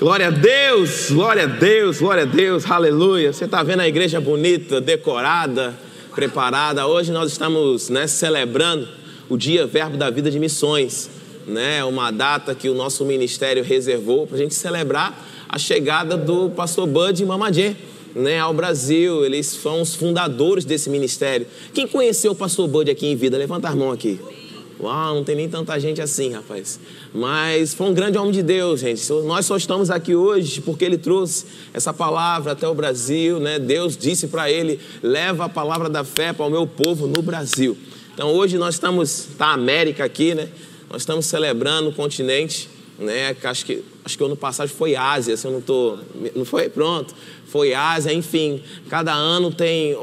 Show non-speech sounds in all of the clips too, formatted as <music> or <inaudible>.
Glória a Deus, glória a Deus, glória a Deus, aleluia. Você está vendo a igreja bonita, decorada, preparada. Hoje nós estamos né, celebrando o Dia Verbo da Vida de Missões, né? Uma data que o nosso ministério reservou para a gente celebrar a chegada do pastor Bud Mamadê. Né, ao Brasil, eles são os fundadores desse ministério. Quem conheceu o pastor Bud aqui em vida? Levanta a mão aqui. Uau, não tem nem tanta gente assim, rapaz. Mas foi um grande homem de Deus, gente. Nós só estamos aqui hoje porque ele trouxe essa palavra até o Brasil, né? Deus disse para ele: leva a palavra da fé para o meu povo no Brasil. Então hoje nós estamos, tá a América aqui, né? Nós estamos celebrando o continente, né? Acho que acho que ano passado foi Ásia, se eu não tô, não foi pronto, foi Ásia, enfim. Cada ano tem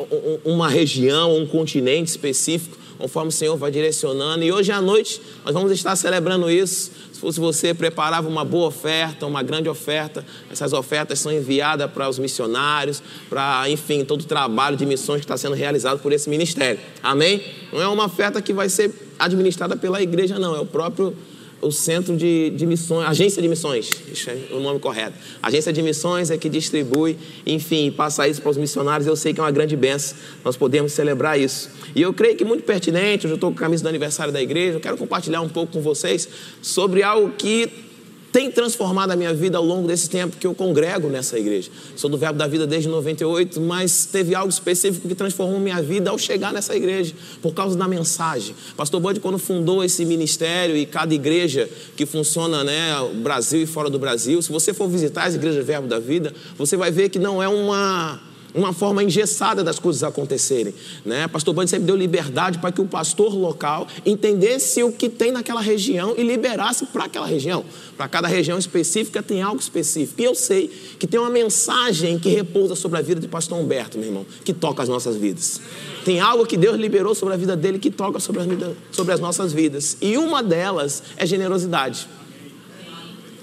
uma região, um continente específico conforme o Senhor vai direcionando. E hoje à noite nós vamos estar celebrando isso. Se fosse você, preparava uma boa oferta, uma grande oferta. Essas ofertas são enviadas para os missionários, para, enfim, todo o trabalho de missões que está sendo realizado por esse ministério. Amém? Não é uma oferta que vai ser administrada pela igreja, não. É o próprio o centro de, de missões, agência de missões, é o nome correto. Agência de missões é que distribui, enfim, passa isso para os missionários. Eu sei que é uma grande benção, nós podemos celebrar isso. E eu creio que muito pertinente, hoje eu estou com a camisa do aniversário da igreja, eu quero compartilhar um pouco com vocês sobre algo que tem transformado a minha vida ao longo desse tempo que eu congrego nessa igreja. Sou do Verbo da Vida desde 98, mas teve algo específico que transformou minha vida ao chegar nessa igreja, por causa da mensagem. Pastor Bode, quando fundou esse ministério e cada igreja que funciona, né, Brasil e fora do Brasil, se você for visitar as igrejas Verbo da Vida, você vai ver que não é uma uma forma engessada das coisas acontecerem. Né? Pastor Band sempre deu liberdade para que o pastor local entendesse o que tem naquela região e liberasse para aquela região. Para cada região específica tem algo específico. E eu sei que tem uma mensagem que repousa sobre a vida de pastor Humberto, meu irmão, que toca as nossas vidas. Tem algo que Deus liberou sobre a vida dele que toca sobre as, sobre as nossas vidas. E uma delas é generosidade.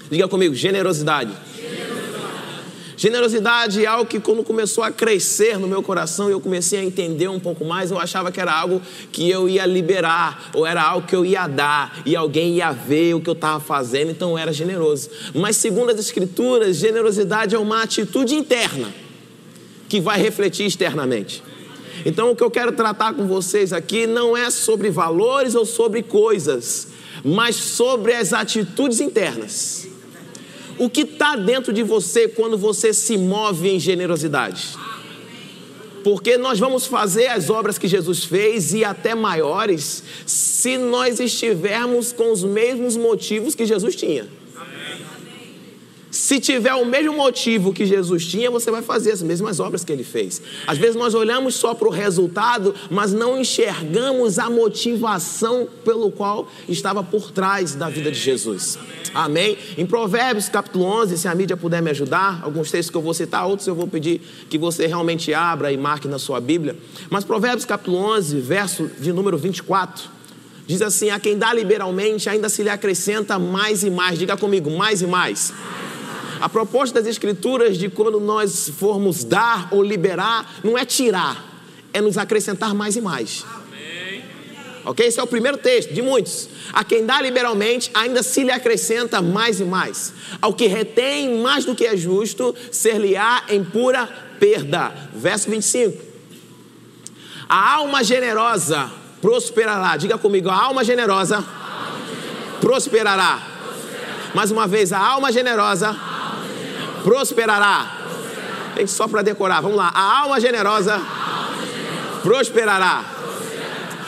Diga comigo, generosidade. Generosidade é algo que quando começou a crescer no meu coração, eu comecei a entender um pouco mais, eu achava que era algo que eu ia liberar, ou era algo que eu ia dar, e alguém ia ver o que eu estava fazendo, então eu era generoso. Mas segundo as escrituras, generosidade é uma atitude interna que vai refletir externamente. Então o que eu quero tratar com vocês aqui não é sobre valores ou sobre coisas, mas sobre as atitudes internas o que está dentro de você quando você se move em generosidade. Porque nós vamos fazer as obras que Jesus fez e até maiores, se nós estivermos com os mesmos motivos que Jesus tinha. Se tiver o mesmo motivo que Jesus tinha, você vai fazer as mesmas obras que ele fez. Às vezes nós olhamos só para o resultado, mas não enxergamos a motivação pelo qual estava por trás da vida de Jesus. Amém? Em Provérbios capítulo 11, se a mídia puder me ajudar, alguns textos que eu vou citar, outros eu vou pedir que você realmente abra e marque na sua Bíblia. Mas Provérbios capítulo 11, verso de número 24, diz assim: A quem dá liberalmente, ainda se lhe acrescenta mais e mais. Diga comigo, mais e mais. A proposta das Escrituras de quando nós formos dar ou liberar, não é tirar, é nos acrescentar mais e mais. Ok? Esse é o primeiro texto de muitos. A quem dá liberalmente, ainda se lhe acrescenta mais e mais. Ao que retém mais do que é justo, ser-lhe-á em pura perda. Verso 25. A alma generosa prosperará. Diga comigo, a alma generosa, prosperará. Mais uma vez, a alma generosa, prosperará. Tem só para decorar. Vamos lá. A alma generosa, prosperará.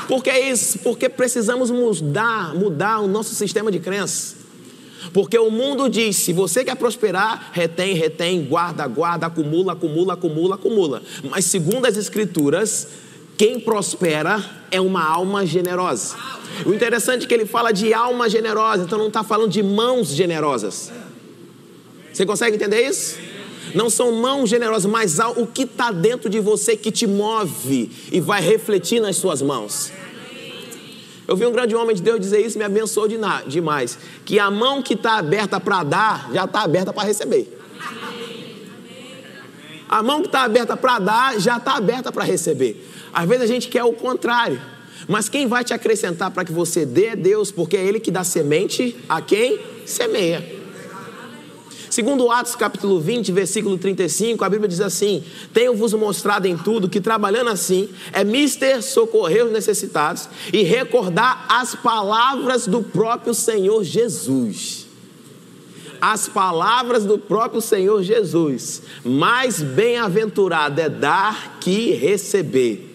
Por que isso? Porque precisamos mudar, mudar o nosso sistema de crença. Porque o mundo diz: se você quer prosperar, retém, retém, guarda, guarda, acumula, acumula, acumula, acumula. Mas segundo as Escrituras, quem prospera é uma alma generosa. O interessante é que ele fala de alma generosa, então não está falando de mãos generosas. Você consegue entender isso? Não são mãos generosas, mas o que está dentro de você que te move e vai refletir nas suas mãos. Eu vi um grande homem de Deus dizer isso me abençoou demais. Que a mão que está aberta para dar, já está aberta para receber. A mão que está aberta para dar, já está aberta para receber. Às vezes a gente quer o contrário. Mas quem vai te acrescentar para que você dê é Deus, porque é Ele que dá semente a quem semeia. Segundo Atos capítulo 20, versículo 35, a Bíblia diz assim: Tenho-vos mostrado em tudo que trabalhando assim é mister socorrer os necessitados e recordar as palavras do próprio Senhor Jesus. As palavras do próprio Senhor Jesus. Mais bem-aventurado é dar que receber.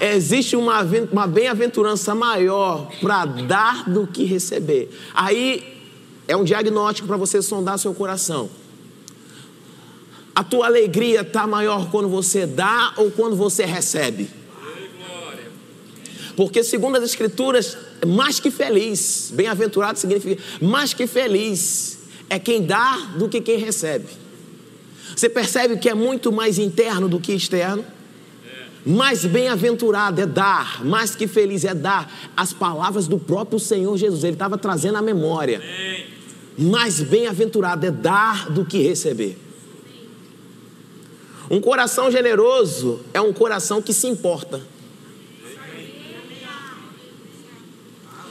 Existe uma, uma bem-aventurança maior para dar do que receber. Aí é um diagnóstico para você sondar seu coração. A tua alegria está maior quando você dá ou quando você recebe? Porque, segundo as Escrituras, mais que feliz, bem-aventurado significa mais que feliz é quem dá do que quem recebe. Você percebe que é muito mais interno do que externo? Mais bem-aventurado é dar, mais que feliz é dar as palavras do próprio Senhor Jesus. Ele estava trazendo a memória. Amém. Mais bem-aventurado é dar do que receber. Um coração generoso é um coração que se importa.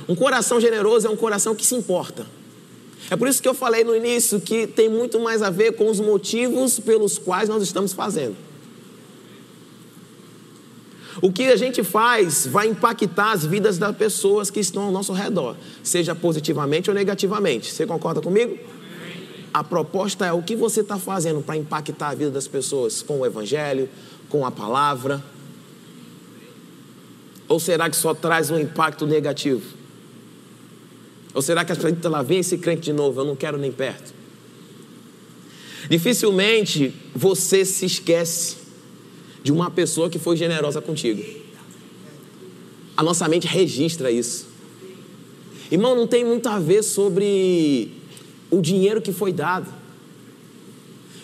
Um coração generoso é um coração que se importa. É por isso que eu falei no início que tem muito mais a ver com os motivos pelos quais nós estamos fazendo. O que a gente faz vai impactar as vidas das pessoas que estão ao nosso redor, seja positivamente ou negativamente. Você concorda comigo? A proposta é o que você está fazendo para impactar a vida das pessoas com o Evangelho, com a palavra? Ou será que só traz um impacto negativo? Ou será que a gente lá vem esse crente de novo, eu não quero nem perto? Dificilmente você se esquece de uma pessoa que foi generosa contigo. A nossa mente registra isso. Irmão, não tem muito a ver sobre o dinheiro que foi dado.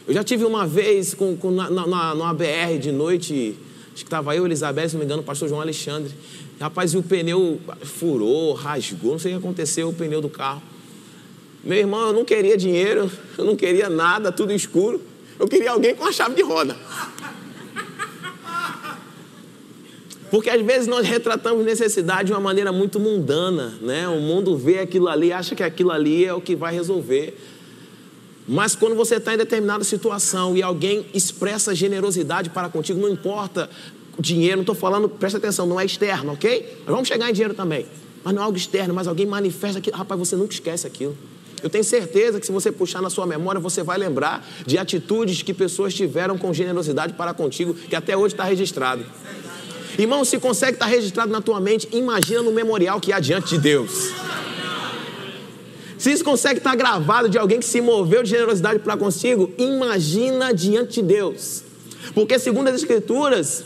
Eu já tive uma vez com, com na, na, BR de noite, acho que estava eu, Elizabeth, se não me engano, o pastor João Alexandre. Rapaz, e o pneu furou, rasgou, não sei o que aconteceu, o pneu do carro. Meu irmão, eu não queria dinheiro, eu não queria nada, tudo escuro. Eu queria alguém com a chave de roda. Porque às vezes nós retratamos necessidade de uma maneira muito mundana, né? O mundo vê aquilo ali, acha que aquilo ali é o que vai resolver. Mas quando você está em determinada situação e alguém expressa generosidade para contigo, não importa o dinheiro, não estou falando, presta atenção, não é externo, ok? Nós vamos chegar em dinheiro também. Mas não é algo externo, mas alguém manifesta aquilo, rapaz, você nunca esquece aquilo. Eu tenho certeza que se você puxar na sua memória, você vai lembrar de atitudes que pessoas tiveram com generosidade para contigo, que até hoje está registrado. Irmão, se consegue estar registrado na tua mente, imagina no memorial que há diante de Deus. Se isso consegue estar gravado de alguém que se moveu de generosidade para consigo, imagina diante de Deus. Porque segundo as escrituras,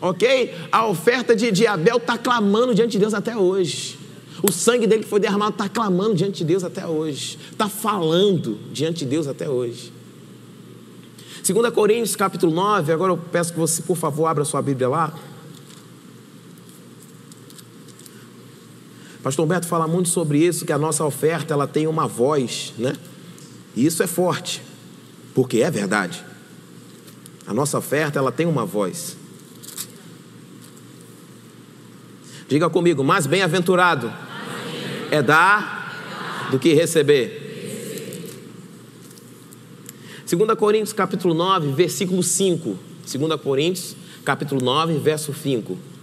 ok? A oferta de, de Abel está clamando diante de Deus até hoje. O sangue dele que foi derramado está clamando diante de Deus até hoje. Está falando diante de Deus até hoje. 2 Coríntios capítulo 9, agora eu peço que você, por favor, abra sua Bíblia lá. Pastor Humberto fala muito sobre isso, que a nossa oferta ela tem uma voz, né? E isso é forte, porque é verdade. A nossa oferta ela tem uma voz. Diga comigo, mais bem-aventurado é dar do que receber. 2 Coríntios capítulo 9, versículo 5. 2 Coríntios capítulo 9, verso 5.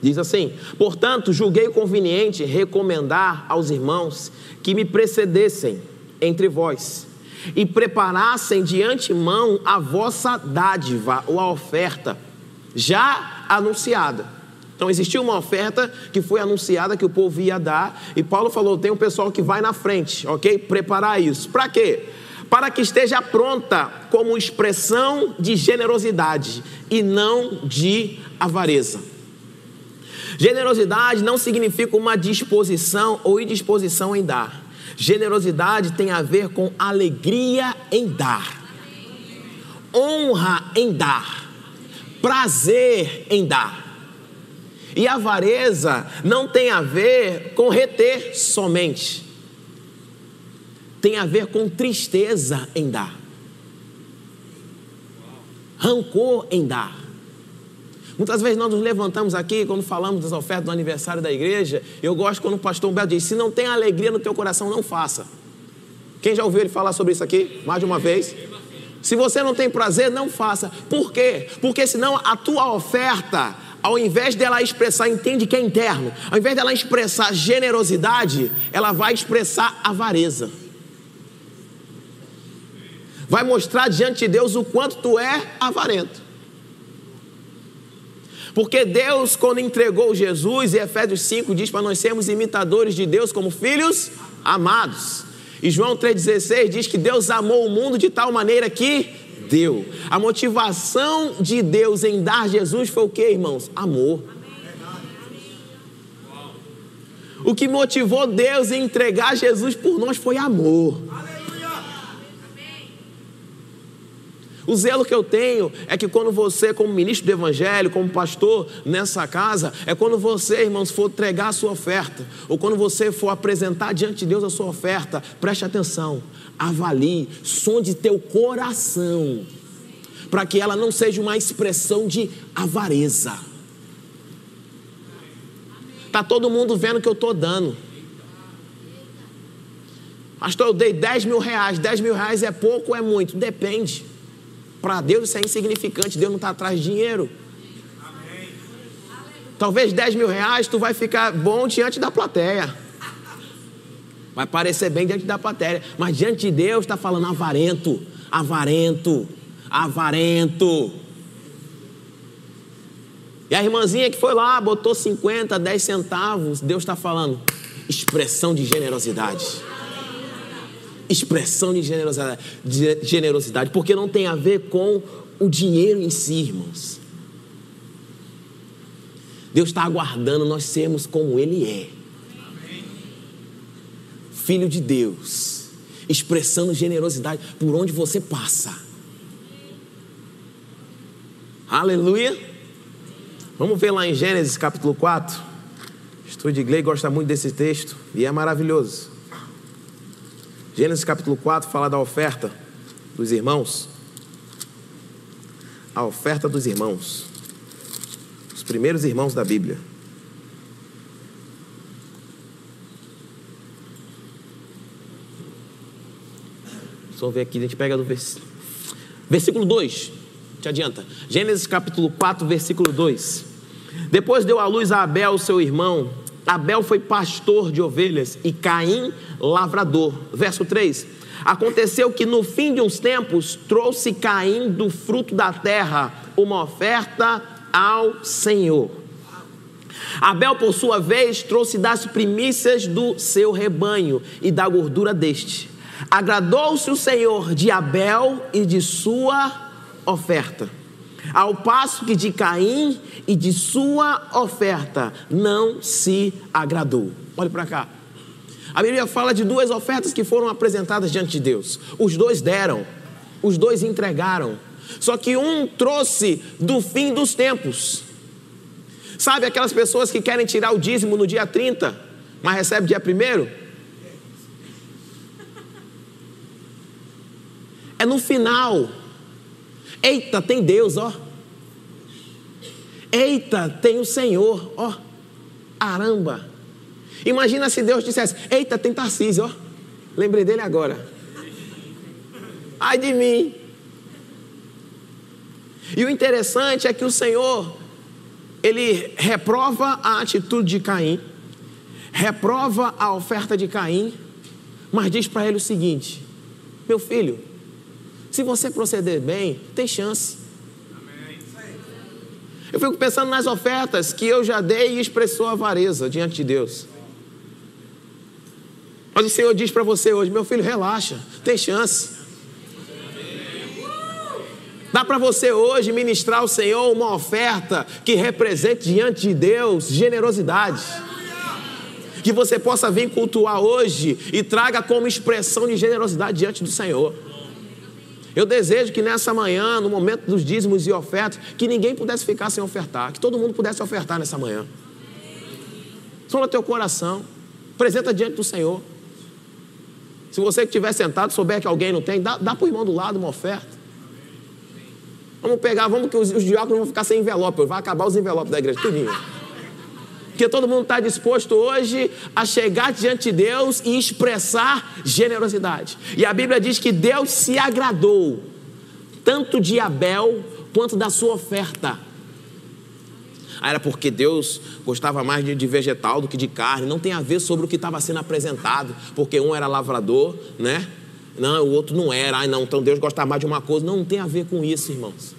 Diz assim: Portanto, julguei conveniente recomendar aos irmãos que me precedessem entre vós e preparassem de antemão a vossa dádiva ou a oferta já anunciada. Então existiu uma oferta que foi anunciada que o povo ia dar, e Paulo falou: tem um pessoal que vai na frente, ok? Preparar isso. Para quê? Para que esteja pronta como expressão de generosidade e não de avareza. Generosidade não significa uma disposição ou indisposição em dar. Generosidade tem a ver com alegria em dar, honra em dar, prazer em dar. E avareza não tem a ver com reter somente, tem a ver com tristeza em dar, rancor em dar Muitas vezes nós nos levantamos aqui quando falamos das ofertas do aniversário da igreja. Eu gosto quando o pastor Humberto diz: se não tem alegria no teu coração, não faça. Quem já ouviu ele falar sobre isso aqui? Mais de uma vez? Se você não tem prazer, não faça. Por quê? Porque senão a tua oferta, ao invés dela expressar, entende que é interno, ao invés dela expressar generosidade, ela vai expressar avareza. Vai mostrar diante de Deus o quanto tu é avarento. Porque Deus, quando entregou Jesus, e Efésios 5 diz para nós sermos imitadores de Deus como filhos amados. E João 3,16 diz que Deus amou o mundo de tal maneira que deu. A motivação de Deus em dar Jesus foi o que, irmãos? Amor. O que motivou Deus em entregar Jesus por nós foi amor. O zelo que eu tenho é que quando você, como ministro do Evangelho, como pastor nessa casa, é quando você, irmãos, for entregar a sua oferta, ou quando você for apresentar diante de Deus a sua oferta, preste atenção, avalie, sonde teu coração, para que ela não seja uma expressão de avareza. Está todo mundo vendo que eu estou dando. Pastor, eu dei 10 mil reais. 10 mil reais é pouco ou é muito? Depende. Para Deus isso é insignificante, Deus não está atrás de dinheiro. Talvez 10 mil reais tu vai ficar bom diante da plateia. Vai parecer bem diante da plateia. Mas diante de Deus está falando avarento, avarento, avarento. E a irmãzinha que foi lá, botou 50, 10 centavos, Deus está falando, expressão de generosidade expressão de generosidade, de generosidade, porque não tem a ver com o dinheiro em si, irmãos. Deus está aguardando nós sermos como Ele é. Filho de Deus, expressando generosidade por onde você passa. Aleluia. Vamos ver lá em Gênesis capítulo 4. O estudo de inglês gosta muito desse texto e é maravilhoso. Gênesis capítulo 4 fala da oferta dos irmãos. A oferta dos irmãos. Os primeiros irmãos da Bíblia. Só ver aqui, a gente pega do vers... versículo 2. Te adianta. Gênesis capítulo 4, versículo 2. Depois deu à luz a Abel, seu irmão, Abel foi pastor de ovelhas e Caim lavrador. Verso 3. Aconteceu que no fim de uns tempos trouxe Caim do fruto da terra uma oferta ao Senhor. Abel, por sua vez, trouxe das primícias do seu rebanho e da gordura deste. Agradou-se o Senhor de Abel e de sua oferta ao passo que de Caim e de sua oferta não se agradou. Olhe para cá. A Bíblia fala de duas ofertas que foram apresentadas diante de Deus. Os dois deram, os dois entregaram. Só que um trouxe do fim dos tempos. Sabe aquelas pessoas que querem tirar o dízimo no dia 30, mas recebe dia 1? É no final Eita, tem Deus, ó. Eita, tem o Senhor, ó. Aramba. Imagina se Deus dissesse: Eita, tem Tarcísio, ó. Lembrei dele agora. Ai de mim. E o interessante é que o Senhor, ele reprova a atitude de Caim, reprova a oferta de Caim, mas diz para ele o seguinte: Meu filho, se você proceder bem, tem chance. Eu fico pensando nas ofertas que eu já dei e expressou avareza diante de Deus. Mas o Senhor diz para você hoje: meu filho, relaxa, tem chance. Dá para você hoje ministrar ao Senhor uma oferta que represente diante de Deus generosidade. Que você possa vir cultuar hoje e traga como expressão de generosidade diante do Senhor. Eu desejo que nessa manhã, no momento dos dízimos e ofertas, que ninguém pudesse ficar sem ofertar, que todo mundo pudesse ofertar nessa manhã. Sonha teu coração, apresenta diante do Senhor. Se você que estiver sentado souber que alguém não tem, dá, dá para o irmão do lado uma oferta. Vamos pegar, vamos que os, os diáconos vão ficar sem envelope, vai acabar os envelopes da igreja, tudinho. Porque todo mundo está disposto hoje a chegar diante de Deus e expressar generosidade. E a Bíblia diz que Deus se agradou tanto de Abel quanto da sua oferta. Ah, era porque Deus gostava mais de, vegetal do que de carne. Não tem a ver sobre o que estava sendo apresentado, porque um era lavrador, né? Não, o outro não era. Ah, não, então Deus gostava mais de uma coisa. Não, não tem a ver com isso, irmãos.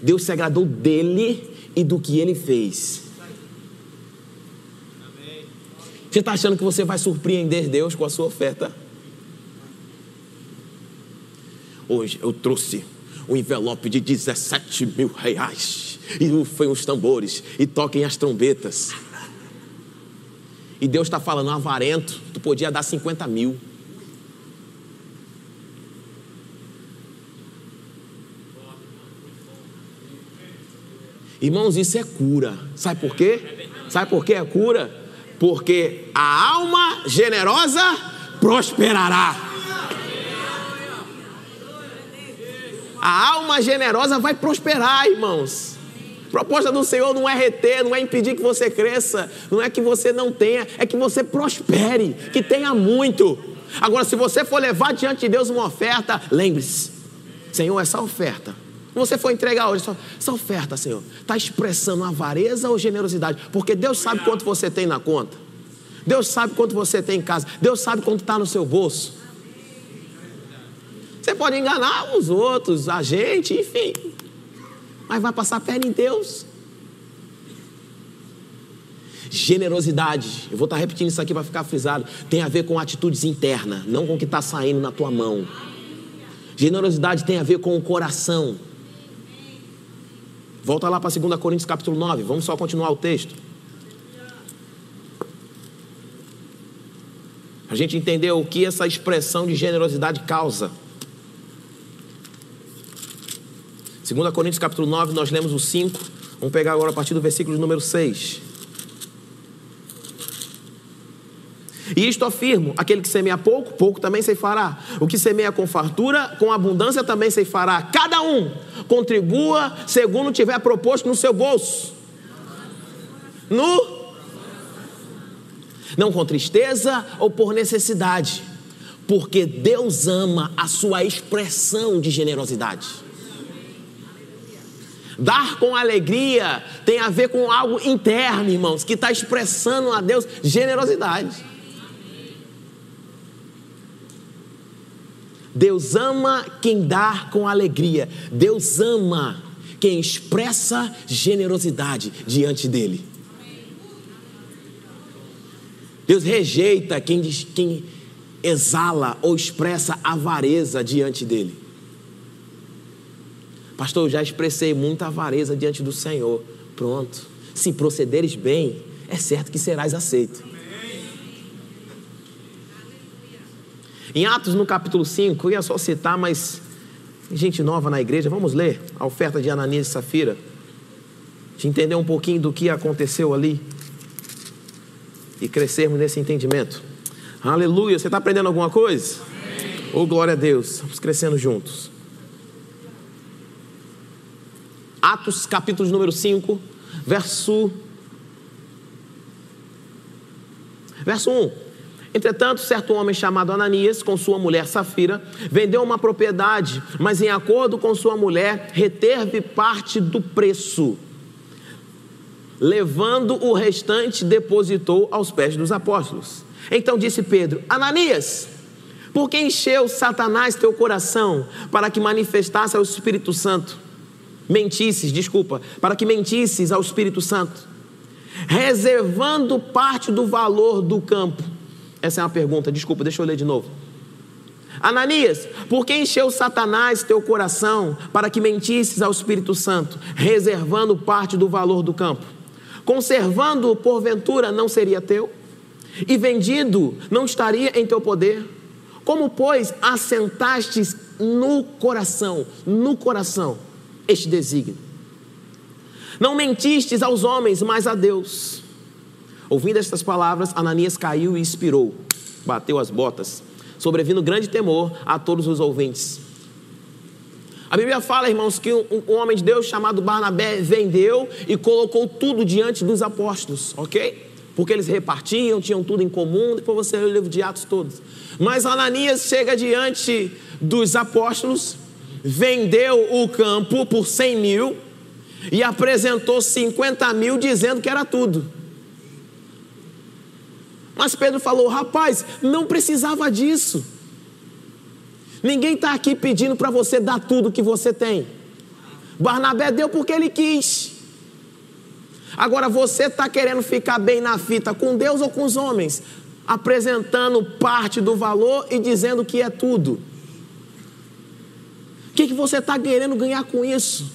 Deus se agradou dele e do que ele fez. Você está achando que você vai surpreender Deus com a sua oferta? Hoje eu trouxe um envelope de 17 mil reais. E foi os tambores. E toquem as trombetas. E Deus está falando, avarento, tu podia dar 50 mil. Irmãos, isso é cura. Sabe por quê? Sabe por que é cura? Porque a alma generosa prosperará. A alma generosa vai prosperar, irmãos. Proposta do Senhor não é reter, não é impedir que você cresça, não é que você não tenha, é que você prospere, que tenha muito. Agora, se você for levar diante de Deus uma oferta, lembre-se, Senhor, essa oferta, você for entregar hoje, essa oferta, Senhor, está expressando avareza ou generosidade? Porque Deus sabe quanto você tem na conta, Deus sabe quanto você tem em casa, Deus sabe quanto está no seu bolso. Você pode enganar os outros, a gente, enfim. Mas vai passar perna em Deus. Generosidade, eu vou estar repetindo isso aqui para ficar frisado, tem a ver com atitudes internas, não com o que está saindo na tua mão. Generosidade tem a ver com o coração. Volta lá para 2 Coríntios capítulo 9, vamos só continuar o texto. A gente entendeu o que essa expressão de generosidade causa. 2 Coríntios capítulo 9, nós lemos o 5. Vamos pegar agora a partir do versículo número 6. E isto afirmo: aquele que semeia pouco, pouco também se fará. O que semeia com fartura, com abundância também se fará. Cada um contribua segundo tiver proposto no seu bolso. No não com tristeza ou por necessidade, porque Deus ama a sua expressão de generosidade. Dar com alegria tem a ver com algo interno, irmãos, que está expressando a Deus generosidade. Deus ama quem dá com alegria. Deus ama quem expressa generosidade diante dele. Deus rejeita quem, diz, quem exala ou expressa avareza diante dele. Pastor, eu já expressei muita avareza diante do Senhor. Pronto. Se procederes bem, é certo que serás aceito. Em Atos, no capítulo 5, eu ia só citar, mas gente nova na igreja, vamos ler a oferta de Ananias e Safira, de entender um pouquinho do que aconteceu ali e crescermos nesse entendimento. Aleluia, você está aprendendo alguma coisa? Ô oh, glória a Deus, vamos crescendo juntos. Atos, capítulo número 5, verso. Verso 1. Entretanto, certo homem chamado Ananias, com sua mulher Safira, vendeu uma propriedade, mas em acordo com sua mulher, reteve parte do preço. Levando o restante, depositou aos pés dos apóstolos. Então disse Pedro: Ananias, por que encheu Satanás teu coração para que manifestasse ao Espírito Santo? mentisses, desculpa, para que mentisses ao Espírito Santo, reservando parte do valor do campo. Essa é uma pergunta, desculpa, deixa eu ler de novo. Ananias, por que encheu Satanás teu coração para que mentisses ao Espírito Santo, reservando parte do valor do campo? Conservando-o, porventura, não seria teu? E vendido, não estaria em teu poder? Como, pois, assentastes no coração, no coração, este desígnio. Não mentistes aos homens, mas a Deus. Ouvindo estas palavras, Ananias caiu e expirou, bateu as botas, sobrevindo grande temor a todos os ouvintes. A Bíblia fala, irmãos, que um, um, homem de Deus chamado Barnabé vendeu e colocou tudo diante dos apóstolos, ok? Porque eles repartiam, tinham tudo em comum. Depois você lê o livro de Atos todos. Mas Ananias chega diante dos apóstolos, vendeu o campo por 100 mil e apresentou 50 mil dizendo que era tudo. Mas Pedro falou: rapaz, não precisava disso. Ninguém está aqui pedindo para você dar tudo que você tem. Barnabé deu porque ele quis. Agora você está querendo ficar bem na fita com Deus ou com os homens? Apresentando parte do valor e dizendo que é tudo. O que, que você está querendo ganhar com isso?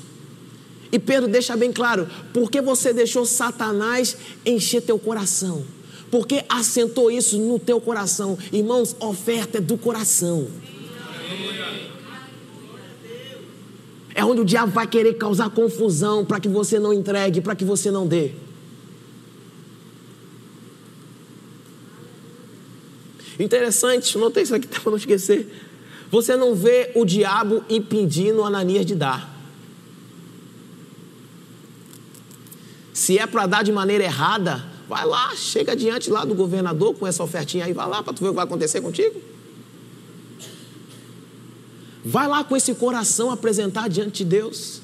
E Pedro deixa bem claro: porque você deixou Satanás encher teu coração? Porque assentou isso no teu coração? Irmãos, oferta é do coração. É onde o diabo vai querer causar confusão para que você não entregue, para que você não dê. Interessante, notei isso aqui <laughs> para não esquecer. Você não vê o diabo impedindo Ananias de dar. Se é para dar de maneira errada, vai lá, chega diante lá do governador com essa ofertinha aí, vai lá para tu ver o que vai acontecer contigo. Vai lá com esse coração apresentar diante de Deus.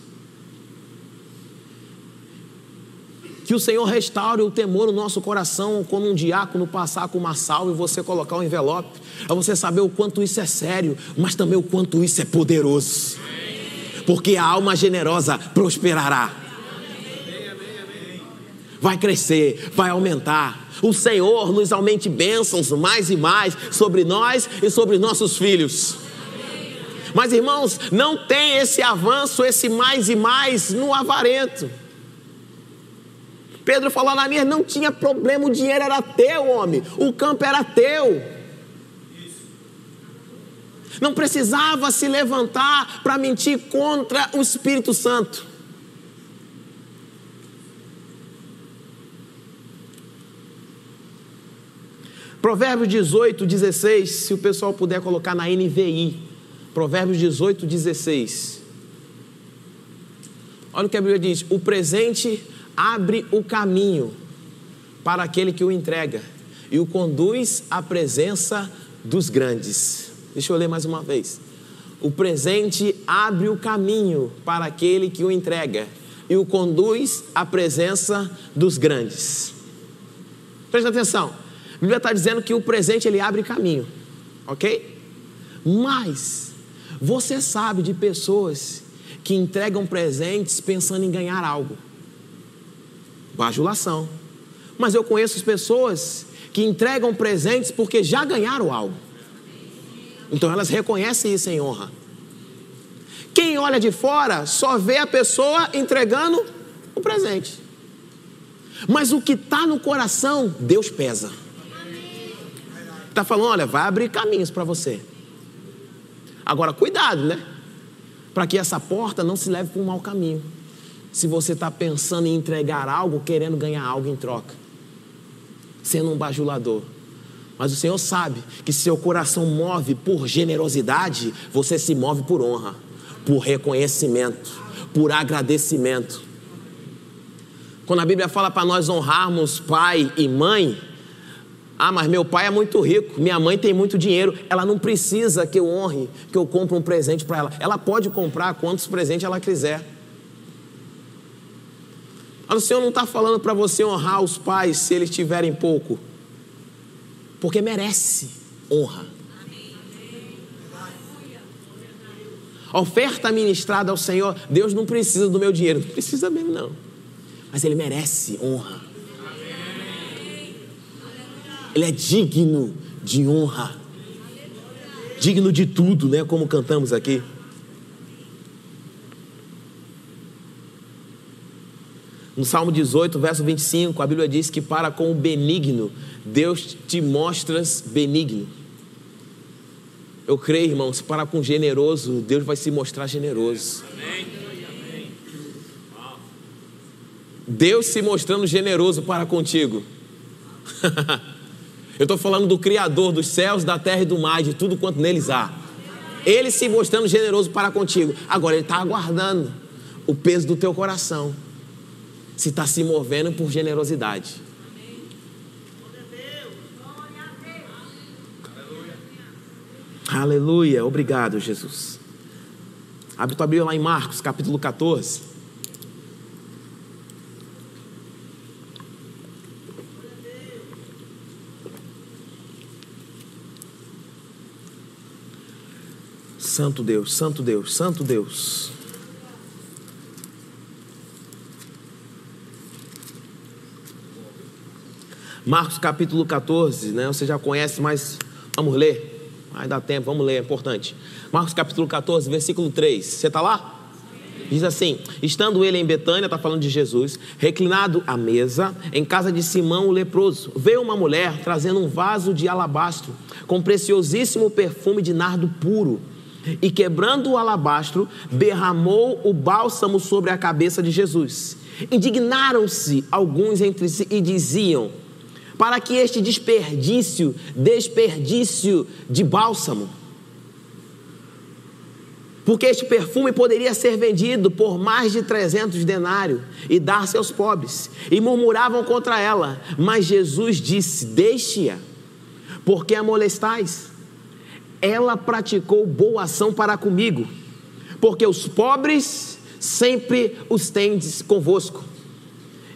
Que o Senhor restaure o temor no nosso coração quando um diácono passar com uma salva e você colocar um envelope, para você saber o quanto isso é sério, mas também o quanto isso é poderoso. Porque a alma generosa prosperará. Vai crescer, vai aumentar. O Senhor nos aumente bênçãos mais e mais sobre nós e sobre nossos filhos. Mas irmãos, não tem esse avanço, esse mais e mais no avarento. Pedro falou: Ananias, não tinha problema, o dinheiro era teu, homem, o campo era teu. Não precisava se levantar para mentir contra o Espírito Santo. Provérbios 18, 16, se o pessoal puder colocar na NVI. Provérbios 18, 16. Olha o que a Bíblia diz: o presente abre o caminho para aquele que o entrega e o conduz à presença dos grandes. Deixa eu ler mais uma vez. O presente abre o caminho para aquele que o entrega e o conduz à presença dos grandes. Presta atenção. A Bíblia está dizendo que o presente ele abre caminho, ok? Mas você sabe de pessoas que entregam presentes pensando em ganhar algo. Bajulação. Mas eu conheço pessoas que entregam presentes porque já ganharam algo. Então elas reconhecem isso em honra. Quem olha de fora só vê a pessoa entregando o presente. Mas o que está no coração, Deus pesa. Está falando, olha, vai abrir caminhos para você. Agora, cuidado, né? Para que essa porta não se leve para um mau caminho. Se você está pensando em entregar algo, querendo ganhar algo em troca, sendo um bajulador. Mas o Senhor sabe que se seu coração move por generosidade, você se move por honra, por reconhecimento, por agradecimento. Quando a Bíblia fala para nós honrarmos pai e mãe, ah, mas meu pai é muito rico, minha mãe tem muito dinheiro. Ela não precisa que eu honre, que eu compre um presente para ela. Ela pode comprar quantos presentes ela quiser. Mas o Senhor não está falando para você honrar os pais se eles tiverem pouco, porque merece honra. A oferta ministrada ao Senhor, Deus não precisa do meu dinheiro, não precisa mesmo não, mas Ele merece honra. Ele é digno de honra. Digno de tudo, né? Como cantamos aqui. No Salmo 18, verso 25, a Bíblia diz que para com o benigno, Deus te mostras benigno. Eu creio, irmãos, para com generoso, Deus vai se mostrar generoso. Deus se mostrando generoso para contigo. <laughs> Eu estou falando do Criador dos céus, da terra e do mar, de tudo quanto neles há. Ele se mostrando generoso para contigo. Agora ele está aguardando o peso do teu coração. Se está se movendo por generosidade. Aleluia. Obrigado, Jesus. Abre tua Bíblia lá em Marcos, capítulo 14. Santo Deus, Santo Deus, Santo Deus. Marcos capítulo 14, né? Você já conhece, mas vamos ler. Vai dar tempo, vamos ler, é importante. Marcos capítulo 14, versículo 3. Você está lá? Diz assim: Estando ele em Betânia, está falando de Jesus, reclinado à mesa, em casa de Simão o leproso, veio uma mulher trazendo um vaso de alabastro com preciosíssimo perfume de nardo puro. E quebrando o alabastro, derramou o bálsamo sobre a cabeça de Jesus. Indignaram-se alguns entre si e diziam: Para que este desperdício, desperdício de bálsamo? Porque este perfume poderia ser vendido por mais de 300 denários e dar-se aos pobres. E murmuravam contra ela. Mas Jesus disse: Deixe-a, porque a molestais. Ela praticou boa ação para comigo, porque os pobres sempre os tendes convosco.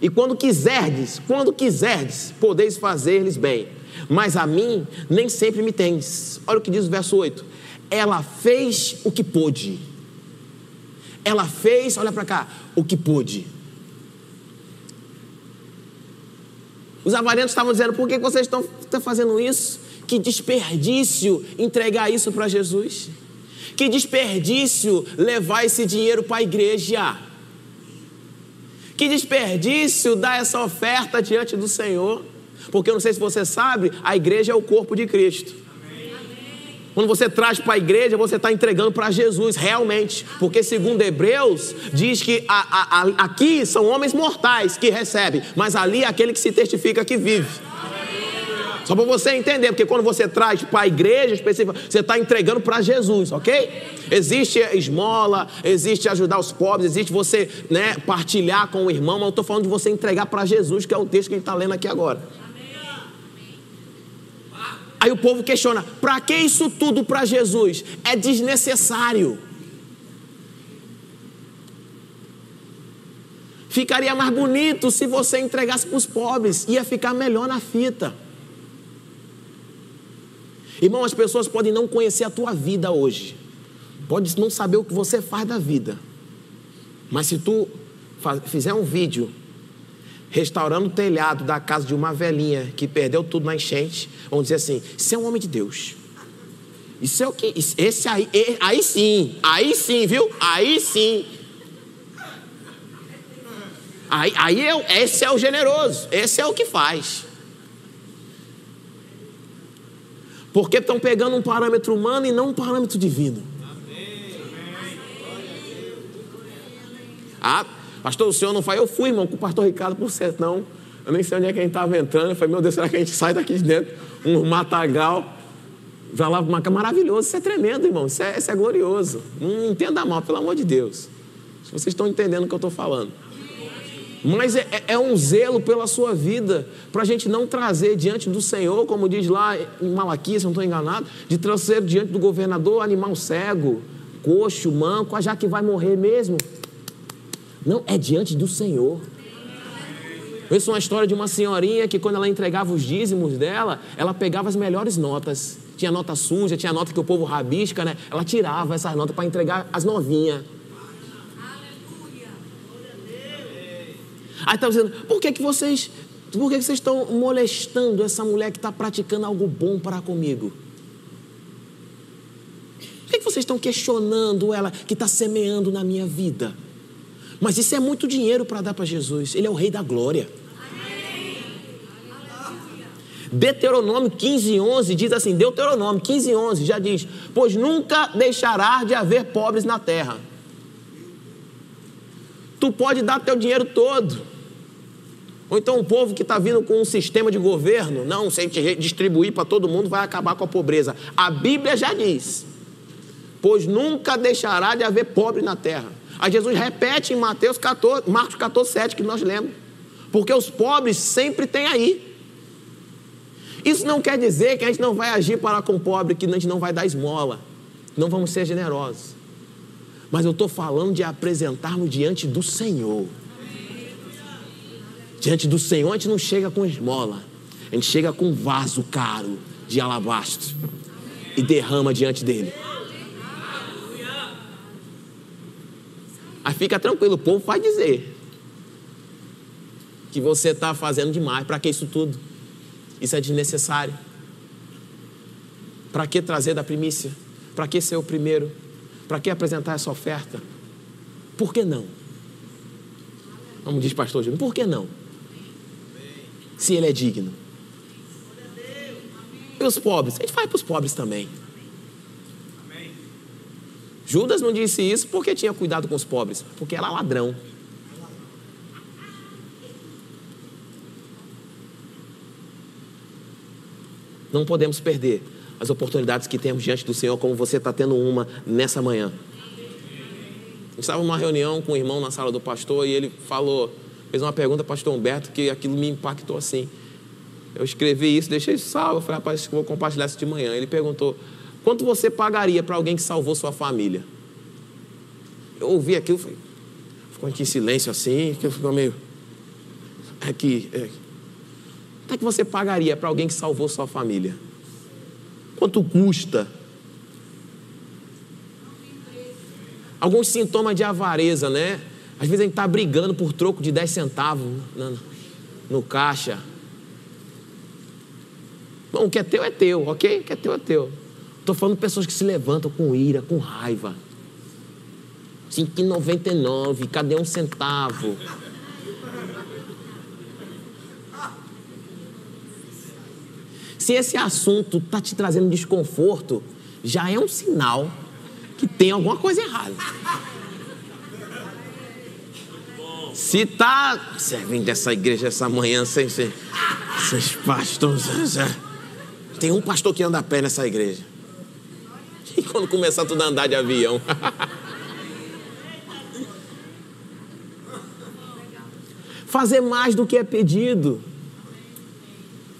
E quando quiserdes, quando quiserdes, podeis fazer-lhes bem. Mas a mim nem sempre me tendes. Olha o que diz o verso 8 ela fez o que pôde. Ela fez, olha para cá, o que pôde. Os avarentos estavam dizendo: por que vocês estão, fazendo isso? Que desperdício entregar isso para Jesus. Que desperdício levar esse dinheiro para a igreja. Que desperdício dar essa oferta diante do Senhor. Porque eu não sei se você sabe, a igreja é o corpo de Cristo. Quando você traz para a igreja, você está entregando para Jesus, realmente. Porque, segundo Hebreus, diz que a, a, a, aqui são homens mortais que recebem, mas ali é aquele que se testifica que vive. Só para você entender, porque quando você traz para a igreja específica, você está entregando para Jesus, ok? Existe esmola, existe ajudar os pobres, existe você né, partilhar com o irmão, mas eu estou falando de você entregar para Jesus, que é o texto que a gente está lendo aqui agora. Aí o povo questiona: para que isso tudo para Jesus? É desnecessário. Ficaria mais bonito se você entregasse para os pobres, ia ficar melhor na fita. Irmão, as pessoas podem não conhecer a tua vida hoje, pode não saber o que você faz da vida, mas se tu fizer um vídeo restaurando o telhado da casa de uma velhinha que perdeu tudo na enchente, vamos dizer assim: isso é um homem de Deus. Isso é o que? Esse aí, aí sim, aí sim, viu? Aí sim. Aí, aí é, esse é o generoso, esse é o que faz. Porque estão pegando um parâmetro humano e não um parâmetro divino. Ah, Pastor, o senhor não faz? Eu fui, irmão, com o pastor Ricardo por sertão. Eu nem sei onde é que a gente estava entrando. Eu falei, meu Deus, será que a gente sai daqui de dentro? Um matagal. Vai lá uma maravilhoso. Isso é tremendo, irmão. Isso é, isso é glorioso. Não entenda mal, pelo amor de Deus. Se vocês estão entendendo o que eu estou falando. Mas é, é, é, um zelo pela sua vida, para a gente não trazer diante do Senhor, como diz lá em Malaquias, se não estou enganado, de trazer diante do governador animal cego, coxo, manco, já que vai morrer mesmo. Não, é diante do Senhor. Conheço uma história de uma senhorinha que, quando ela entregava os dízimos dela, ela pegava as melhores notas. Tinha nota suja, tinha nota que o povo rabisca, né? Ela tirava essas notas para entregar as novinhas. Aí estava dizendo, por que, que vocês. Por que, que vocês estão molestando essa mulher que está praticando algo bom para comigo? Por que, que vocês estão questionando ela que está semeando na minha vida? Mas isso é muito dinheiro para dar para Jesus. Ele é o Rei da Glória. Deuteronômio 15, 11 diz assim: Deuteronômio 15, 11 já diz: Pois nunca deixará de haver pobres na terra. Tu pode dar teu dinheiro todo. Ou então o povo que está vindo com um sistema de governo, não, se a gente distribuir para todo mundo vai acabar com a pobreza. A Bíblia já diz pois nunca deixará de haver pobre na terra. Aí Jesus repete em Mateus 14, Marcos 14, 7, que nós lemos. Porque os pobres sempre têm aí. Isso não quer dizer que a gente não vai agir para com o pobre, que a gente não vai dar esmola. Não vamos ser generosos. Mas eu estou falando de apresentarmos diante do Senhor. Diante do Senhor, a gente não chega com esmola. A gente chega com um vaso caro de alabastro e derrama diante dele. Aí fica tranquilo, o povo vai dizer que você está fazendo demais. Para que isso tudo? Isso é desnecessário. Para que trazer da primícia? Para que ser o primeiro? Para que apresentar essa oferta? Por que não? Como diz pastor Júnior, por que não? Se ele é digno. E os pobres? A gente faz para os pobres também. Judas não disse isso porque tinha cuidado com os pobres, porque era ladrão. Não podemos perder as oportunidades que temos diante do Senhor, como você está tendo uma nessa manhã. Eu estava numa reunião com um irmão na sala do pastor e ele falou, fez uma pergunta ao pastor Humberto que aquilo me impactou assim. Eu escrevi isso, deixei salvo, falei, rapaz, vou compartilhar isso de manhã. Ele perguntou, quanto você pagaria para alguém que salvou sua família? Eu ouvi aquilo, falei, ficou aqui em silêncio assim, que eu ficou meio. Aqui, é, Quanto é que você pagaria para alguém que salvou sua família? Quanto custa? Alguns sintomas de avareza, né? Às vezes a gente está brigando por troco de 10 centavos no, no caixa. Bom, o que é teu é teu, ok? O que é teu é teu. Estou falando de pessoas que se levantam com ira, com raiva. 5,99, cadê um centavo? Se esse assunto está te trazendo desconforto, já é um sinal que tem alguma coisa errada. Se tá. Você vem dessa igreja essa manhã sem ser. Esses pastores. Tem um pastor que anda a pé nessa igreja. E quando começar tudo a andar de avião? <laughs> Fazer mais do que é pedido.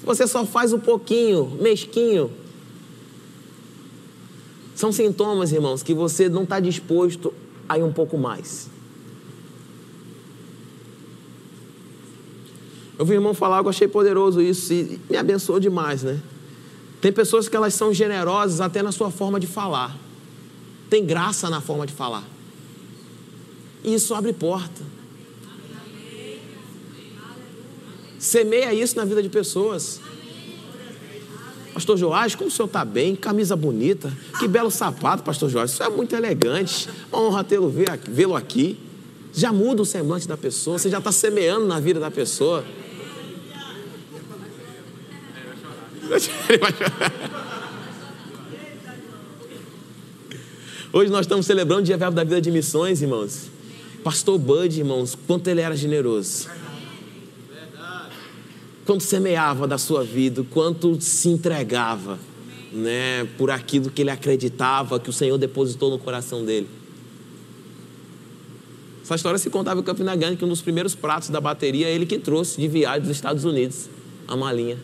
Você só faz um pouquinho, mesquinho. São sintomas, irmãos, que você não está disposto a ir um pouco mais. Eu vi o irmão falar algo, achei poderoso isso e me abençoou demais, né? Tem pessoas que elas são generosas até na sua forma de falar. Tem graça na forma de falar. E isso abre porta. Semeia isso na vida de pessoas. Pastor Joás, como o senhor está bem? Camisa bonita. Que belo sapato, Pastor Joás. Isso é muito elegante. Uma honra tê-lo vê-lo aqui. Já muda o semblante da pessoa. Você já está semeando na vida da pessoa. <laughs> Hoje nós estamos celebrando o Dia Verbo da Vida de Missões, irmãos. Pastor Bud, irmãos, quanto ele era generoso quanto semeava da sua vida, quanto se entregava, né, por aquilo que ele acreditava que o Senhor depositou no coração dele. Essa história se contava em Campina Grande que um dos primeiros pratos da bateria é ele que trouxe de viagem dos Estados Unidos, a malinha.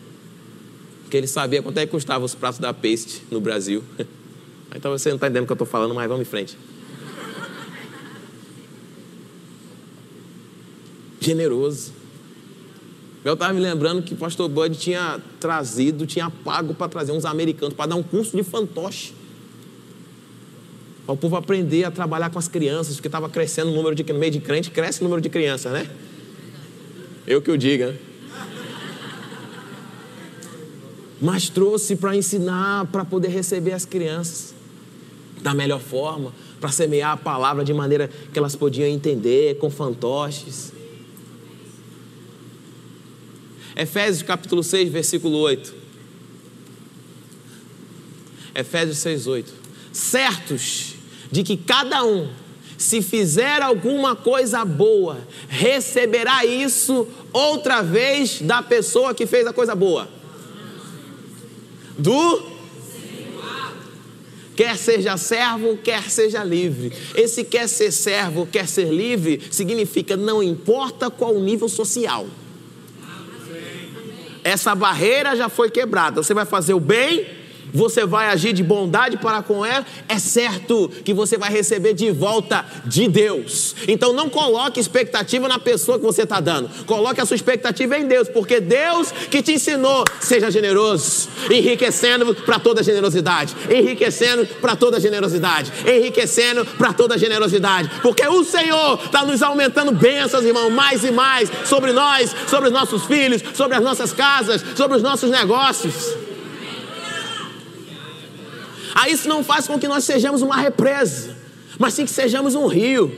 Porque ele sabia quanto é que custava os pratos da Paste no Brasil. <laughs> Então você não está entendendo o que eu estou falando, mas vamos em frente. Generoso. Eu estava me lembrando que o pastor Bud tinha trazido, tinha pago para trazer uns americanos, para dar um curso de fantoche. Para o povo aprender a trabalhar com as crianças, porque estava crescendo o número de no meio de crente, cresce o número de crianças, né? Eu que o diga. Mas trouxe para ensinar, para poder receber as crianças da melhor forma, para semear a palavra de maneira que elas podiam entender, com fantoches. Efésios capítulo 6, versículo 8. Efésios 6, 8. Certos de que cada um, se fizer alguma coisa boa, receberá isso outra vez da pessoa que fez a coisa boa. Do Quer seja servo, quer seja livre. Esse quer ser servo, quer ser livre, significa não importa qual o nível social. Essa barreira já foi quebrada. Você vai fazer o bem você vai agir de bondade para com ela, é certo que você vai receber de volta de Deus. Então não coloque expectativa na pessoa que você está dando, coloque a sua expectativa em Deus, porque Deus que te ensinou, seja generoso, enriquecendo para toda generosidade, enriquecendo para toda generosidade, enriquecendo para toda generosidade, porque o Senhor está nos aumentando bênçãos, irmão, mais e mais sobre nós, sobre os nossos filhos, sobre as nossas casas, sobre os nossos negócios. Aí isso não faz com que nós sejamos uma represa, mas sim que sejamos um rio.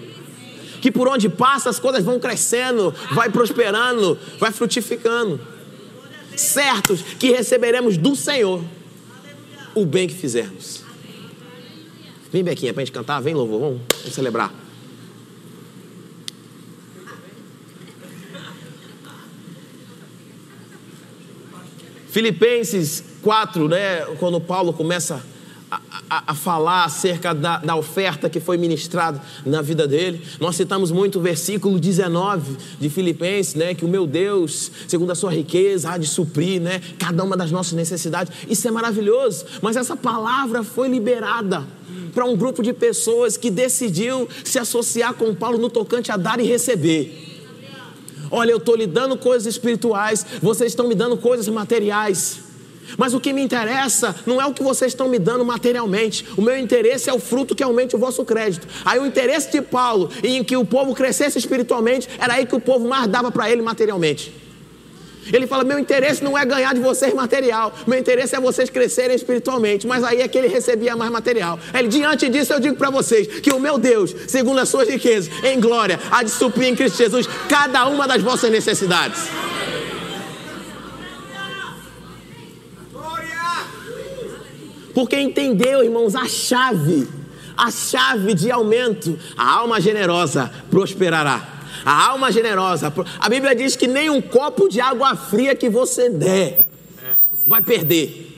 Que por onde passa as coisas vão crescendo, vai prosperando, vai frutificando. Certos que receberemos do Senhor o bem que fizermos. Vem, Bequinha, para a gente cantar, vem, louvor, vamos, vamos celebrar. Filipenses 4, né, quando Paulo começa a, a, falar acerca da, da, oferta que foi ministrada na vida dele. Nós citamos muito o versículo 19 de Filipenses, né? Que o meu Deus, segundo a sua riqueza, há de suprir, né? Cada uma das nossas necessidades. Isso é maravilhoso. Mas essa palavra foi liberada para um grupo de pessoas que decidiu se associar com Paulo no tocante a dar e receber. Olha, eu estou lhe dando coisas espirituais, vocês estão me dando coisas materiais. Mas o que me interessa não é o que vocês estão me dando materialmente. O meu interesse é o fruto que aumente o vosso crédito. Aí o interesse de Paulo em que o povo crescesse espiritualmente era aí que o povo mais dava para ele materialmente. Ele fala: Meu interesse não é ganhar de vocês material, meu interesse é vocês crescerem espiritualmente. Mas aí é que ele recebia mais material. Ele, diante disso, eu digo para vocês que o meu Deus, segundo as suas riquezas, em glória, há de suprir em Cristo Jesus cada uma das vossas necessidades. Porque entendeu, irmãos, a chave, a chave de aumento, a alma generosa prosperará. A alma generosa, a Bíblia diz que nem um copo de água fria que você der vai perder.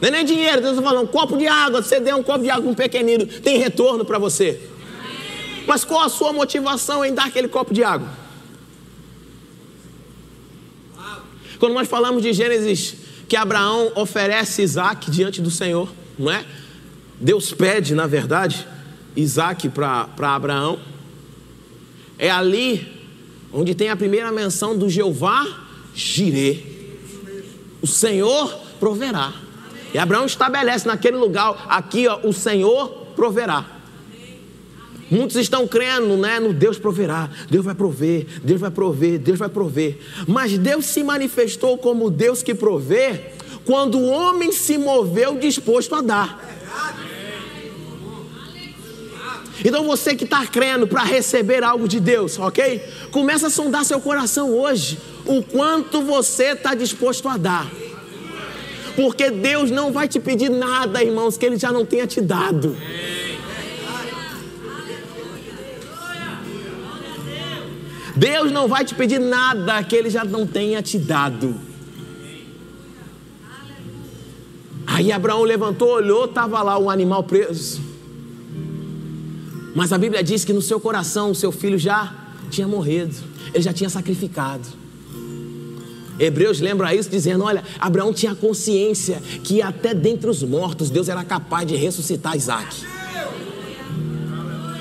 Não é nem dinheiro, Deus está falando, um copo de água, você der um copo de água um pequenino, tem retorno para você. Mas qual a sua motivação em dar aquele copo de água? Quando nós falamos de Gênesis que Abraão oferece Isaac diante do Senhor, não é? Deus pede, na verdade, Isaac para Abraão. É ali onde tem a primeira menção do Jeová Jirê. O Senhor proverá. E Abraão estabelece naquele lugar, aqui, ó, o Senhor proverá. Muitos estão crendo né, no Deus proverá, Deus vai prover, Deus vai prover, Deus vai prover. Mas Deus se manifestou como Deus que provê quando o homem se moveu disposto a dar. Então você que está crendo para receber algo de Deus, ok? Começa a sondar seu coração hoje. O quanto você está disposto a dar. Porque Deus não vai te pedir nada, irmãos, que Ele já não tenha te dado. Deus não vai te pedir nada que Ele já não tenha te dado. Aí Abraão levantou, olhou, estava lá um animal preso. Mas a Bíblia diz que no seu coração o seu filho já tinha morrido, ele já tinha sacrificado. Hebreus lembra isso dizendo: olha, Abraão tinha consciência que até dentre os mortos Deus era capaz de ressuscitar Isaac.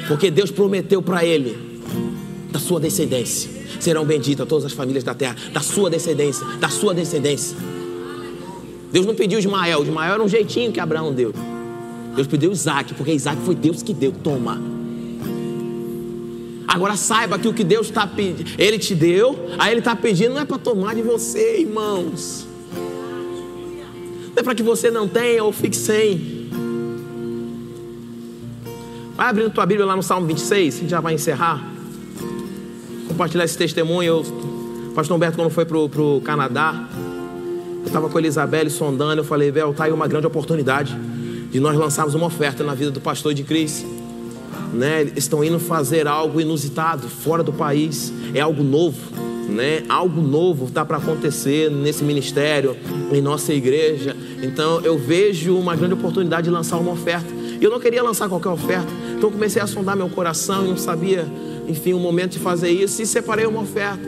Porque Deus prometeu para ele da sua descendência. Serão benditas todas as famílias da terra, da sua descendência, da sua descendência. Deus não pediu Ismael, Ismael era um jeitinho que Abraão deu. Deus pediu Isaac, porque Isaac foi Deus que deu. Toma. Agora saiba que o que Deus está pedindo, Ele te deu, aí Ele está pedindo, não é para tomar de você, irmãos. Não é para que você não tenha ou fique sem. Vai abrindo tua Bíblia lá no Salmo 26, a gente já vai encerrar compartilhar esse testemunho. Eu, pastor Humberto, quando foi para o Canadá, eu estava com a Elisabelle sondando. Eu falei, Vel, está aí uma grande oportunidade de nós lançarmos uma oferta na vida do pastor de Cris. Né? Estão indo fazer algo inusitado, fora do país, é algo novo. né? Algo novo está para acontecer nesse ministério, em nossa igreja. Então eu vejo uma grande oportunidade de lançar uma oferta. E eu não queria lançar qualquer oferta, então comecei a sondar meu coração e não sabia, enfim, o momento de fazer isso e separei uma oferta.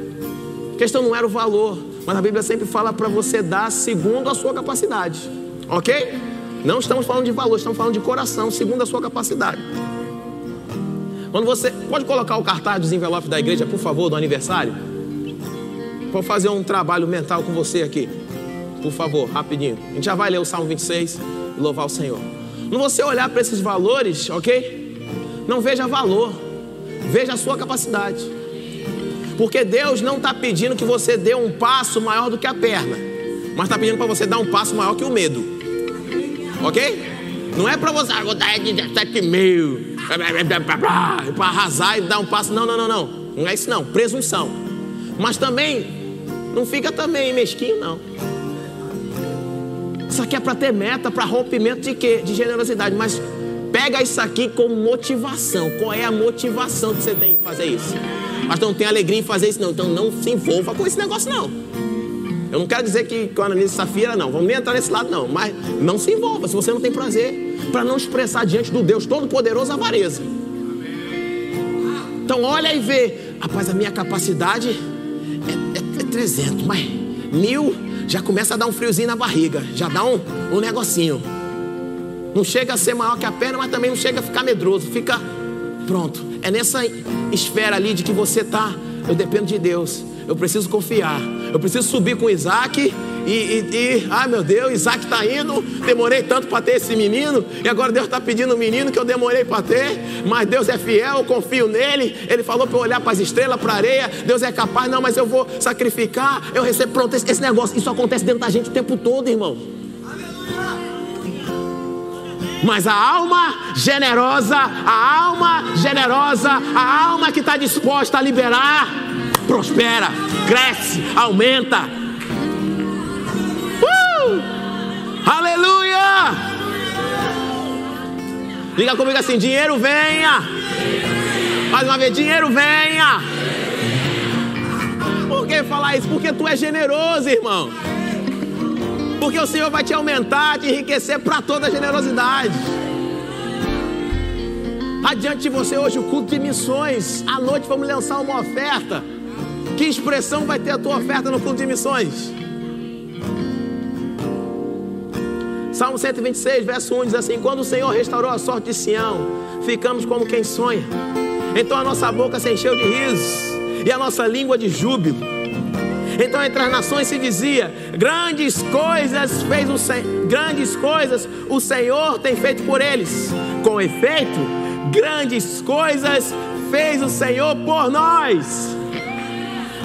A questão não era o valor, mas a Bíblia sempre fala para você dar segundo a sua capacidade, ok? Não estamos falando de valor, estamos falando de coração, segundo a sua capacidade. Quando você pode colocar o cartaz dos envelopes da igreja, por favor, do aniversário? Vou fazer um trabalho mental com você aqui. Por favor, rapidinho. A gente já vai ler o Salmo 26 e louvar o Senhor. Quando você olhar para esses valores, ok? Não veja valor, veja a sua capacidade. Porque Deus não está pedindo que você dê um passo maior do que a perna, mas está pedindo para você dar um passo maior que o medo. Ok? Não é para você, ah, vou dar 17 mil, para arrasar e dar um passo. Não, não, não, não. Não é isso não. Presunção. Mas também não fica também mesquinho, não. Isso aqui é para ter meta, para rompimento de quê? De generosidade. Mas pega isso aqui como motivação. Qual é a motivação que você tem em fazer isso? Mas não tem alegria em fazer isso, não. Então não se envolva com esse negócio, não. Eu não quero dizer que com a Ananias Safira, não. Vamos nem entrar nesse lado, não. Mas não se envolva se você não tem prazer. Para não expressar diante do Deus Todo-Poderoso avareza. Então olha e vê. Rapaz, a minha capacidade 300, mas mil já começa a dar um friozinho na barriga, já dá um, um negocinho. Não chega a ser maior que a perna, mas também não chega a ficar medroso, fica pronto. É nessa esfera ali de que você está. Eu dependo de Deus, eu preciso confiar, eu preciso subir com Isaac e, e, e ai meu Deus, Isaac está indo. Demorei tanto para ter esse menino. E agora Deus está pedindo um menino que eu demorei para ter. Mas Deus é fiel, eu confio nele. Ele falou para eu olhar para as estrelas, para a areia. Deus é capaz, não, mas eu vou sacrificar. Eu recebo. Pronto, esse, esse negócio, isso acontece dentro da gente o tempo todo, irmão. Mas a alma generosa, a alma generosa, a alma que está disposta a liberar, prospera, cresce, aumenta, Aleluia! Diga comigo assim: dinheiro venha. Mais uma vez, dinheiro venha. Por que falar isso? Porque tu é generoso, irmão. Porque o Senhor vai te aumentar, te enriquecer para toda a generosidade. Adiante de você hoje o culto de missões. À noite vamos lançar uma oferta. Que expressão vai ter a tua oferta no culto de missões? Salmo 126, verso 1 diz assim: Quando o Senhor restaurou a sorte de Sião, ficamos como quem sonha. Então a nossa boca se encheu de risos e a nossa língua de júbilo. Então entre as nações se dizia: grandes coisas fez o Senhor, grandes coisas o Senhor tem feito por eles. Com efeito, grandes coisas fez o Senhor por nós.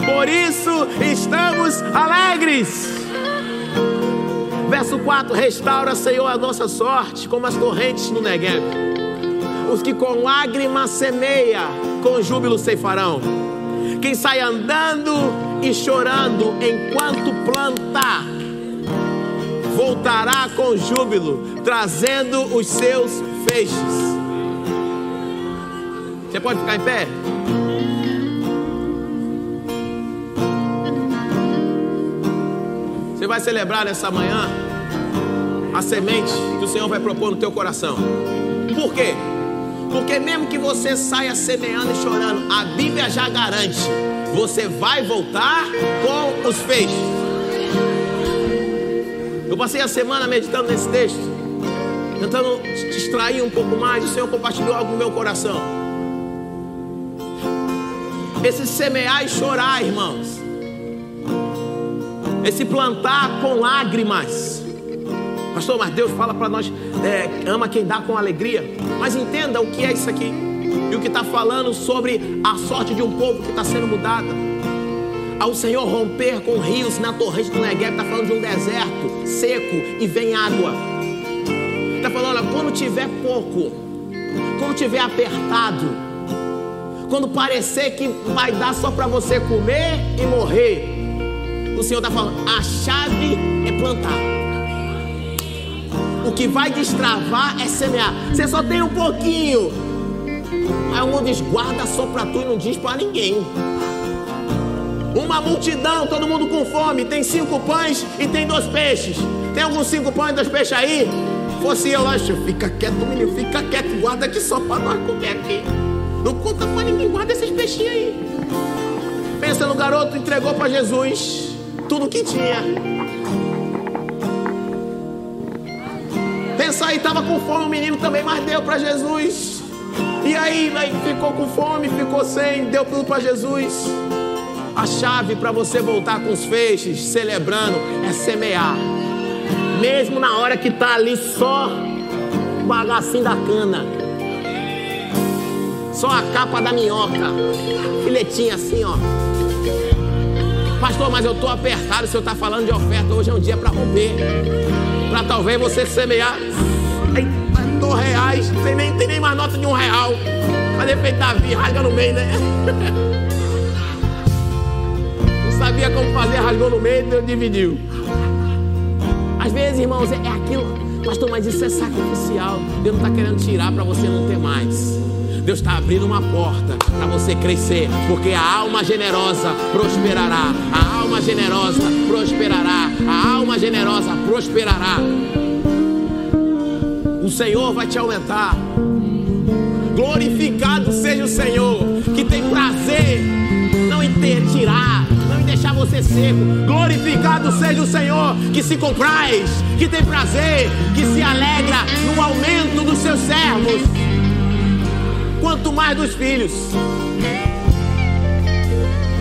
Por isso estamos alegres. Verso 4: Restaura, Senhor, a nossa sorte, como as torrentes no Negev. Os que com lágrimas semeia, com júbilo ceifarão. Quem sai andando e chorando enquanto planta, voltará com júbilo, trazendo os seus feixes. Você pode ficar em pé? Você vai celebrar nessa manhã a semente que o Senhor vai propor no teu coração. Por quê? Porque mesmo que você saia semeando e chorando, a Bíblia já garante, você vai voltar com os feixes. Eu passei a semana meditando nesse texto, tentando distrair um pouco mais, o Senhor compartilhou algo no meu coração. Esse semear e chorar, irmãos, esse plantar com lágrimas. Pastor, mas Deus fala para nós: é, ama quem dá com alegria. Mas entenda o que é isso aqui. E o que está falando sobre a sorte de um povo que está sendo mudada. Ao Senhor romper com rios na torrente do Negev, está falando de um deserto seco e vem água. Está falando, olha, quando tiver pouco, quando tiver apertado, quando parecer que vai dar só para você comer e morrer, o Senhor está falando: a chave é plantar. O que vai destravar é semear. Você só tem um pouquinho. Aí o mundo diz: guarda só para tu e não diz para ninguém. Uma multidão, todo mundo com fome. Tem cinco pães e tem dois peixes. Tem alguns cinco pães e dois peixes aí? Fosse eu lá, fica quieto, menino, fica quieto, guarda aqui só para nós comer aqui. Não conta para ninguém, guarda esses peixinhos aí. Pensa no garoto, entregou para Jesus tudo que tinha. Pensa aí, estava com fome o menino também, mas deu para Jesus. E aí, aí ficou com fome, ficou sem, deu tudo para Jesus. A chave para você voltar com os feixes, celebrando, é semear. Mesmo na hora que tá ali só o bagacinho da cana. Só a capa da minhoca. Filetinha assim, ó. Pastor, mas eu tô apertado. O senhor tá falando de oferta. Hoje é um dia para romper. Para talvez você semear. Reais. Tem nem, tem nem mais nota de um real. Fazer feito Davi, rasga no meio, né? <laughs> Não sabia como fazer, rasgou no meio, Deus dividiu. Às vezes, irmãos, é, é aquilo. Pastor, mas isso é sacrificial. Deus não está querendo tirar para você não ter mais. Deus está abrindo uma porta para você crescer, porque a alma generosa prosperará. A alma generosa prosperará. A alma generosa prosperará. O Senhor vai te aumentar. Glorificado seja o Senhor, que tem prazer não em ter, tirar, não em deixar você seco. Glorificado seja o Senhor, que se compraz, que tem prazer, que se alegra no aumento dos seus servos quanto mais dos filhos.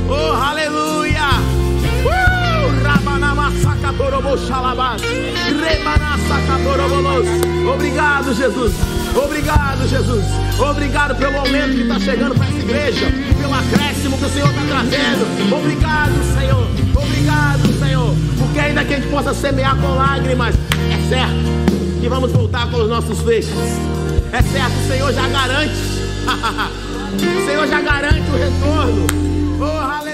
Oh, aleluia! Obrigado, Jesus. Obrigado, Jesus. Obrigado pelo aumento que está chegando para essa igreja, pelo acréscimo que o Senhor está trazendo. Obrigado, Senhor. Obrigado, Senhor. Porque ainda que a gente possa semear com lágrimas, é certo que vamos voltar com os nossos feixes. É certo, o Senhor já garante <laughs> o Senhor já garante o retorno. Oh, aleluia.